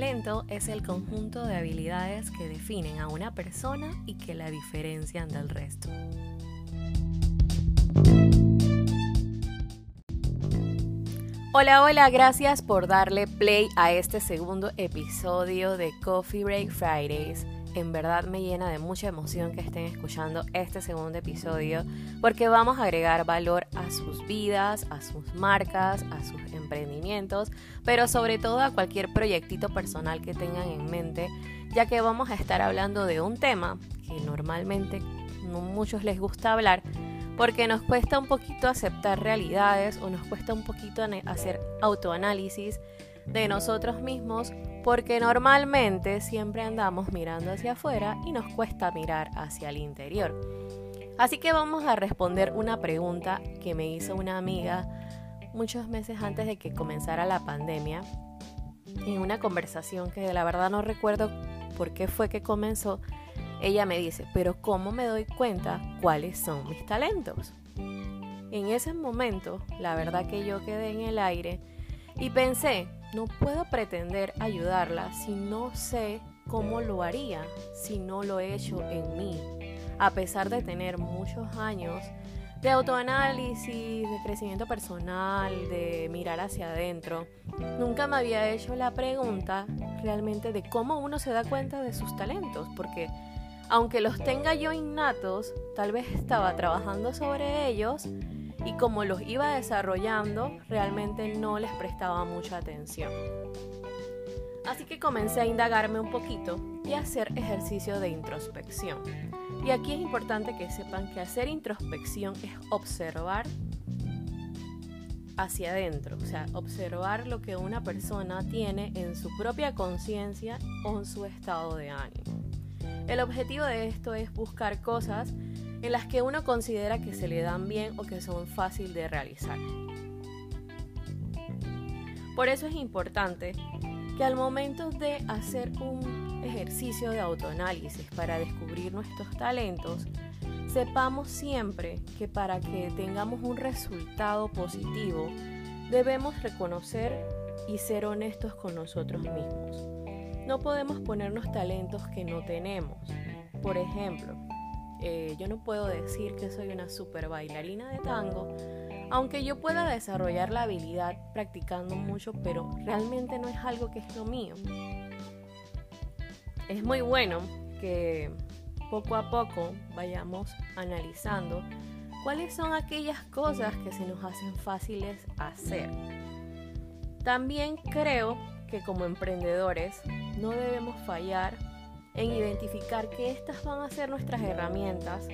talento es el conjunto de habilidades que definen a una persona y que la diferencian del resto. Hola, hola, gracias por darle play a este segundo episodio de Coffee Break Fridays. En verdad me llena de mucha emoción que estén escuchando este segundo episodio porque vamos a agregar valor a sus vidas, a sus marcas, a sus emprendimientos, pero sobre todo a cualquier proyectito personal que tengan en mente, ya que vamos a estar hablando de un tema que normalmente no muchos les gusta hablar, porque nos cuesta un poquito aceptar realidades o nos cuesta un poquito hacer autoanálisis de nosotros mismos porque normalmente siempre andamos mirando hacia afuera y nos cuesta mirar hacia el interior. Así que vamos a responder una pregunta que me hizo una amiga muchos meses antes de que comenzara la pandemia, en una conversación que la verdad no recuerdo por qué fue que comenzó, ella me dice, pero ¿cómo me doy cuenta cuáles son mis talentos? En ese momento, la verdad que yo quedé en el aire y pensé, no puedo pretender ayudarla si no sé cómo lo haría, si no lo he hecho en mí, a pesar de tener muchos años de autoanálisis, de crecimiento personal, de mirar hacia adentro. Nunca me había hecho la pregunta realmente de cómo uno se da cuenta de sus talentos, porque aunque los tenga yo innatos, tal vez estaba trabajando sobre ellos y como los iba desarrollando, realmente no les prestaba mucha atención. Así que comencé a indagarme un poquito y a hacer ejercicio de introspección. Y aquí es importante que sepan que hacer introspección es observar hacia adentro, o sea, observar lo que una persona tiene en su propia conciencia o en su estado de ánimo. El objetivo de esto es buscar cosas en las que uno considera que se le dan bien o que son fáciles de realizar. Por eso es importante que al momento de hacer un ejercicio de autoanálisis para descubrir nuestros talentos, sepamos siempre que para que tengamos un resultado positivo, debemos reconocer y ser honestos con nosotros mismos. No podemos ponernos talentos que no tenemos. Por ejemplo, eh, yo no puedo decir que soy una super bailarina de tango, aunque yo pueda desarrollar la habilidad practicando mucho, pero realmente no es algo que es lo mío. Es muy bueno que poco a poco vayamos analizando cuáles son aquellas cosas que se nos hacen fáciles hacer. También creo que como emprendedores no debemos fallar en identificar que estas van a ser nuestras herramientas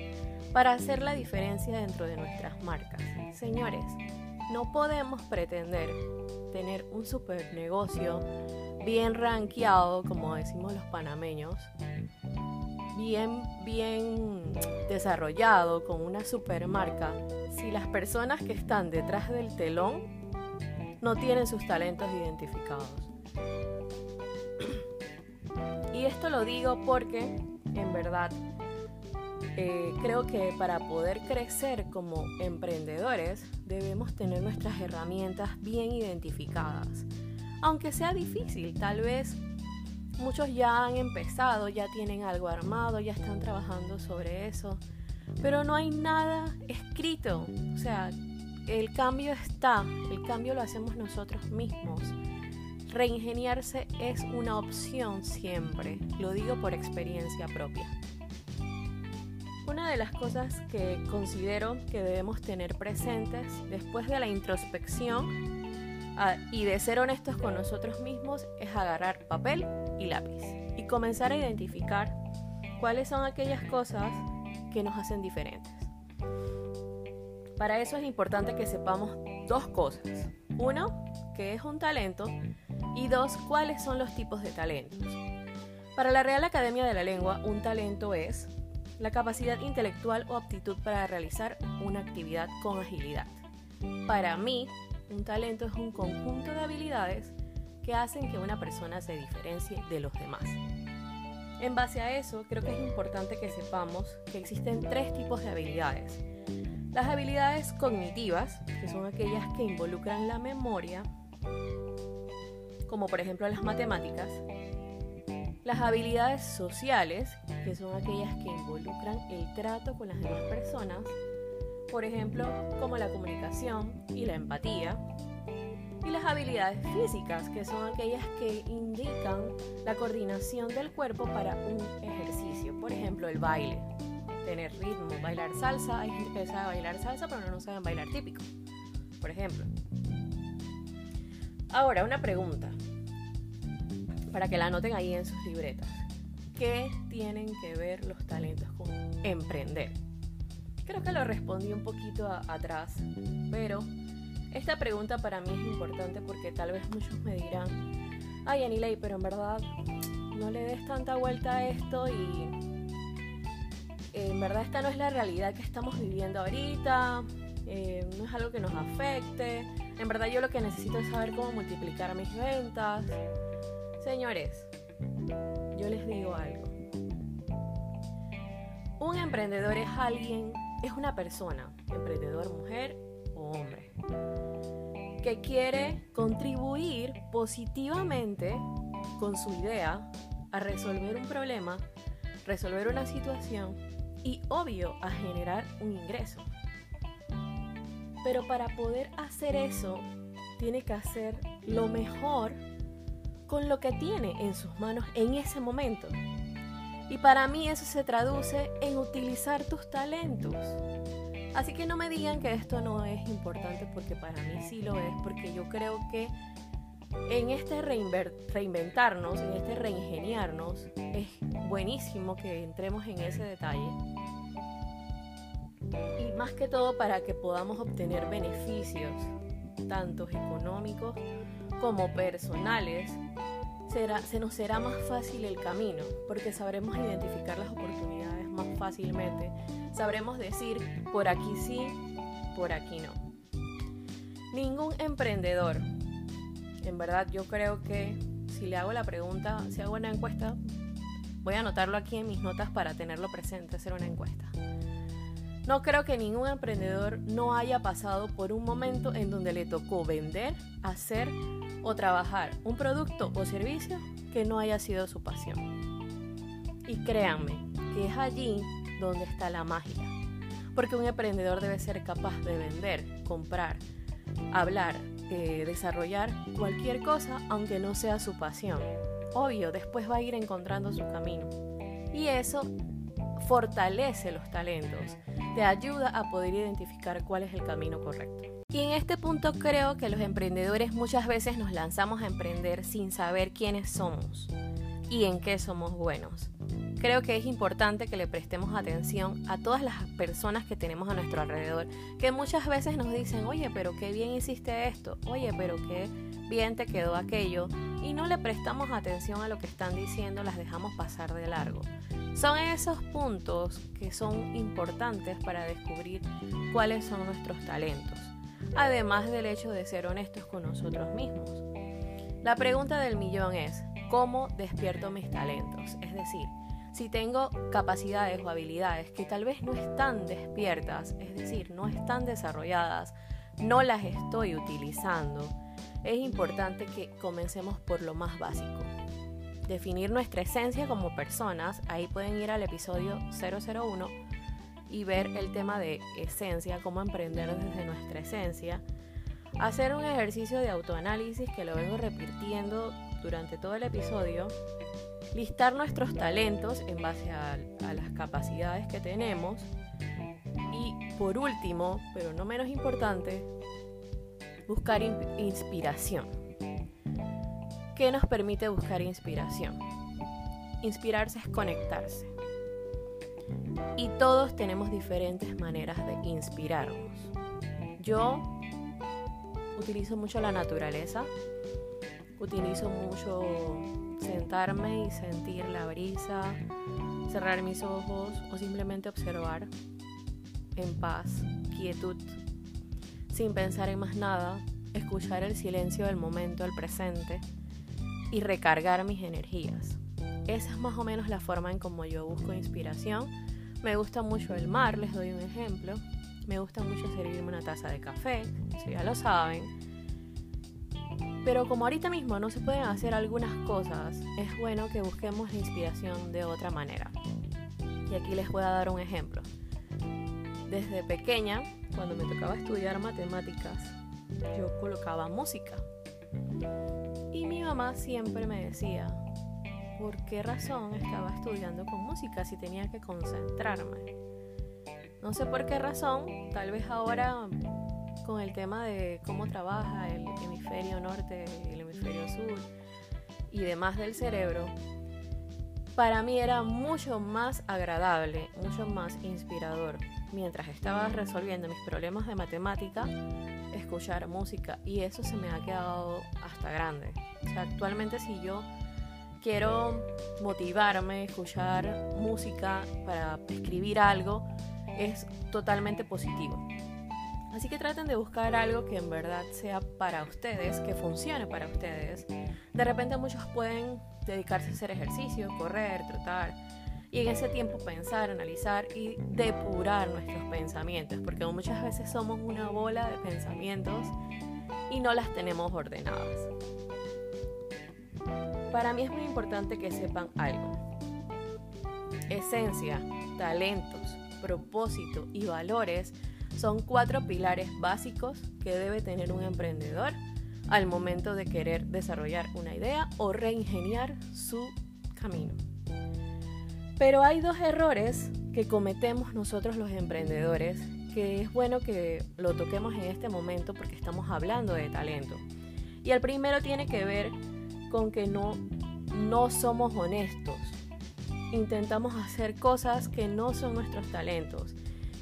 para hacer la diferencia dentro de nuestras marcas. Señores, no podemos pretender tener un super negocio bien rankeado, como decimos los panameños, bien, bien desarrollado, con una super marca, si las personas que están detrás del telón no tienen sus talentos identificados. Esto lo digo porque, en verdad, eh, creo que para poder crecer como emprendedores debemos tener nuestras herramientas bien identificadas. Aunque sea difícil, tal vez muchos ya han empezado, ya tienen algo armado, ya están trabajando sobre eso, pero no hay nada escrito. O sea, el cambio está, el cambio lo hacemos nosotros mismos. Reingeniarse es una opción siempre, lo digo por experiencia propia. Una de las cosas que considero que debemos tener presentes después de la introspección ah, y de ser honestos con nosotros mismos es agarrar papel y lápiz y comenzar a identificar cuáles son aquellas cosas que nos hacen diferentes. Para eso es importante que sepamos dos cosas. Uno, que es un talento y dos, cuáles son los tipos de talentos. Para la Real Academia de la Lengua, un talento es la capacidad intelectual o aptitud para realizar una actividad con agilidad. Para mí, un talento es un conjunto de habilidades que hacen que una persona se diferencie de los demás. En base a eso, creo que es importante que sepamos que existen tres tipos de habilidades. Las habilidades cognitivas, que son aquellas que involucran la memoria, como por ejemplo las matemáticas, Las habilidades sociales, que son aquellas que involucran el trato con las demás personas, por ejemplo, como la comunicación y la empatía. Y las habilidades físicas, que son aquellas que indican la coordinación del cuerpo para un ejercicio, por ejemplo, el baile, tener ritmo, bailar salsa, hay gente que sabe bailar salsa pero no saben bailar típico, por ejemplo. Ahora, una pregunta, para que la anoten ahí en sus libretas. ¿Qué tienen que ver los talentos con emprender? Creo que lo respondí un poquito atrás, pero esta pregunta para mí es importante porque tal vez muchos me dirán, ay Anilei, pero en verdad no le des tanta vuelta a esto y en verdad esta no es la realidad que estamos viviendo ahorita, eh, no es algo que nos afecte, en verdad yo lo que necesito es saber cómo multiplicar mis ventas. Señores, yo les digo algo. Un emprendedor es alguien, es una persona, emprendedor mujer o hombre, que quiere contribuir positivamente con su idea a resolver un problema, resolver una situación y obvio a generar un ingreso. Pero para poder hacer eso, tiene que hacer lo mejor con lo que tiene en sus manos en ese momento. Y para mí eso se traduce en utilizar tus talentos. Así que no me digan que esto no es importante porque para mí sí lo es, porque yo creo que en este reinventarnos, en este reingeniarnos, es buenísimo que entremos en ese detalle. Más que todo para que podamos obtener beneficios, tanto económicos como personales, será, se nos será más fácil el camino, porque sabremos identificar las oportunidades más fácilmente. Sabremos decir, por aquí sí, por aquí no. Ningún emprendedor, en verdad yo creo que si le hago la pregunta, si hago una encuesta, voy a anotarlo aquí en mis notas para tenerlo presente, hacer una encuesta. No creo que ningún emprendedor no haya pasado por un momento en donde le tocó vender, hacer o trabajar un producto o servicio que no haya sido su pasión. Y créanme que es allí donde está la magia. Porque un emprendedor debe ser capaz de vender, comprar, hablar, eh, desarrollar cualquier cosa aunque no sea su pasión. Obvio, después va a ir encontrando su camino. Y eso fortalece los talentos, te ayuda a poder identificar cuál es el camino correcto. Y en este punto creo que los emprendedores muchas veces nos lanzamos a emprender sin saber quiénes somos y en qué somos buenos. Creo que es importante que le prestemos atención a todas las personas que tenemos a nuestro alrededor, que muchas veces nos dicen, oye, pero qué bien hiciste esto, oye, pero qué bien te quedó aquello, y no le prestamos atención a lo que están diciendo, las dejamos pasar de largo. Son esos puntos que son importantes para descubrir cuáles son nuestros talentos, además del hecho de ser honestos con nosotros mismos. La pregunta del millón es, ¿cómo despierto mis talentos? Es decir, si tengo capacidades o habilidades que tal vez no están despiertas, es decir, no están desarrolladas, no las estoy utilizando, es importante que comencemos por lo más básico. Definir nuestra esencia como personas, ahí pueden ir al episodio 001 y ver el tema de esencia, cómo emprender desde nuestra esencia. Hacer un ejercicio de autoanálisis que lo vengo repitiendo durante todo el episodio. Listar nuestros talentos en base a, a las capacidades que tenemos. Y por último, pero no menos importante, buscar inspiración. ¿Qué nos permite buscar inspiración? Inspirarse es conectarse. Y todos tenemos diferentes maneras de inspirarnos. Yo utilizo mucho la naturaleza, utilizo mucho sentarme y sentir la brisa, cerrar mis ojos o simplemente observar en paz, quietud sin pensar en más nada, escuchar el silencio del momento, el presente y recargar mis energías. Esa es más o menos la forma en como yo busco inspiración. Me gusta mucho el mar, les doy un ejemplo. Me gusta mucho servirme una taza de café, si ya lo saben. Pero como ahorita mismo no se pueden hacer algunas cosas, es bueno que busquemos la inspiración de otra manera. Y aquí les voy a dar un ejemplo. Desde pequeña, cuando me tocaba estudiar matemáticas, yo colocaba música. Mamá siempre me decía, ¿por qué razón estaba estudiando con música si tenía que concentrarme? No sé por qué razón, tal vez ahora con el tema de cómo trabaja el hemisferio norte, el hemisferio sur y demás del cerebro, para mí era mucho más agradable, mucho más inspirador, mientras estaba resolviendo mis problemas de matemática, escuchar música y eso se me ha quedado hasta grande. O sea, actualmente si yo quiero motivarme, escuchar música para escribir algo, es totalmente positivo. Así que traten de buscar algo que en verdad sea para ustedes, que funcione para ustedes. De repente muchos pueden dedicarse a hacer ejercicio, correr, trotar, y en ese tiempo pensar, analizar y depurar nuestros pensamientos, porque muchas veces somos una bola de pensamientos y no las tenemos ordenadas. Para mí es muy importante que sepan algo. Esencia, talentos, propósito y valores son cuatro pilares básicos que debe tener un emprendedor al momento de querer desarrollar una idea o reingeniar su camino. Pero hay dos errores que cometemos nosotros los emprendedores que es bueno que lo toquemos en este momento porque estamos hablando de talento. Y el primero tiene que ver con que no, no somos honestos. Intentamos hacer cosas que no son nuestros talentos.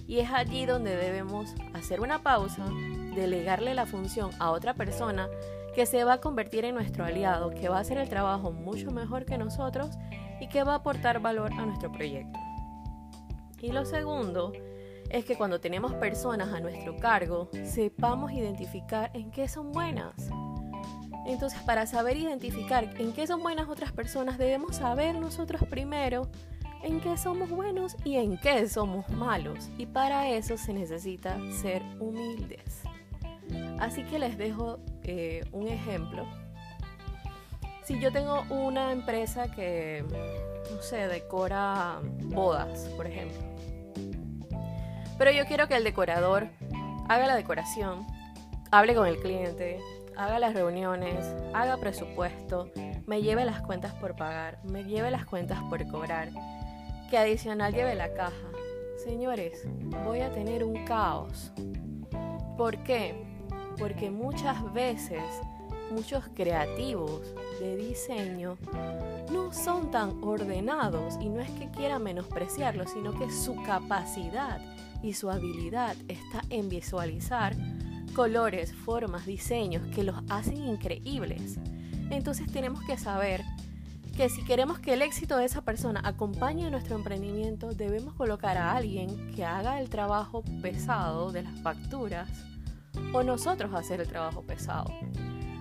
Y es allí donde debemos hacer una pausa, delegarle la función a otra persona que se va a convertir en nuestro aliado, que va a hacer el trabajo mucho mejor que nosotros y que va a aportar valor a nuestro proyecto. Y lo segundo es que cuando tenemos personas a nuestro cargo, sepamos identificar en qué son buenas. Entonces, para saber identificar en qué son buenas otras personas, debemos saber nosotros primero en qué somos buenos y en qué somos malos. Y para eso se necesita ser humildes. Así que les dejo eh, un ejemplo. Si yo tengo una empresa que, no sé, decora bodas, por ejemplo. Pero yo quiero que el decorador haga la decoración, hable con el cliente, haga las reuniones, haga presupuesto, me lleve las cuentas por pagar, me lleve las cuentas por cobrar, que adicional lleve la caja. Señores, voy a tener un caos. ¿Por qué? porque muchas veces muchos creativos de diseño no son tan ordenados y no es que quiera menospreciarlo, sino que su capacidad y su habilidad está en visualizar colores, formas, diseños que los hacen increíbles. Entonces tenemos que saber que si queremos que el éxito de esa persona acompañe a nuestro emprendimiento, debemos colocar a alguien que haga el trabajo pesado de las facturas o nosotros hacer el trabajo pesado.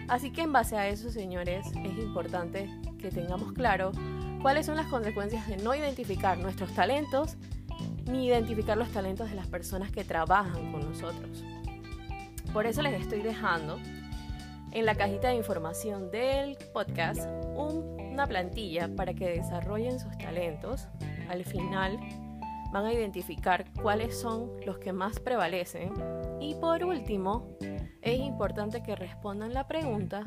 Así que en base a eso, señores, es importante que tengamos claro cuáles son las consecuencias de no identificar nuestros talentos ni identificar los talentos de las personas que trabajan con nosotros. Por eso les estoy dejando en la cajita de información del podcast una plantilla para que desarrollen sus talentos. Al final van a identificar cuáles son los que más prevalecen. Y por último, es importante que respondan la pregunta,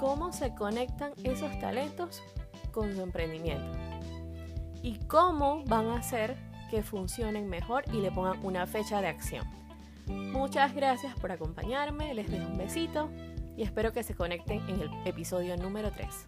¿cómo se conectan esos talentos con su emprendimiento? Y cómo van a hacer que funcionen mejor y le pongan una fecha de acción. Muchas gracias por acompañarme, les dejo un besito y espero que se conecten en el episodio número 3.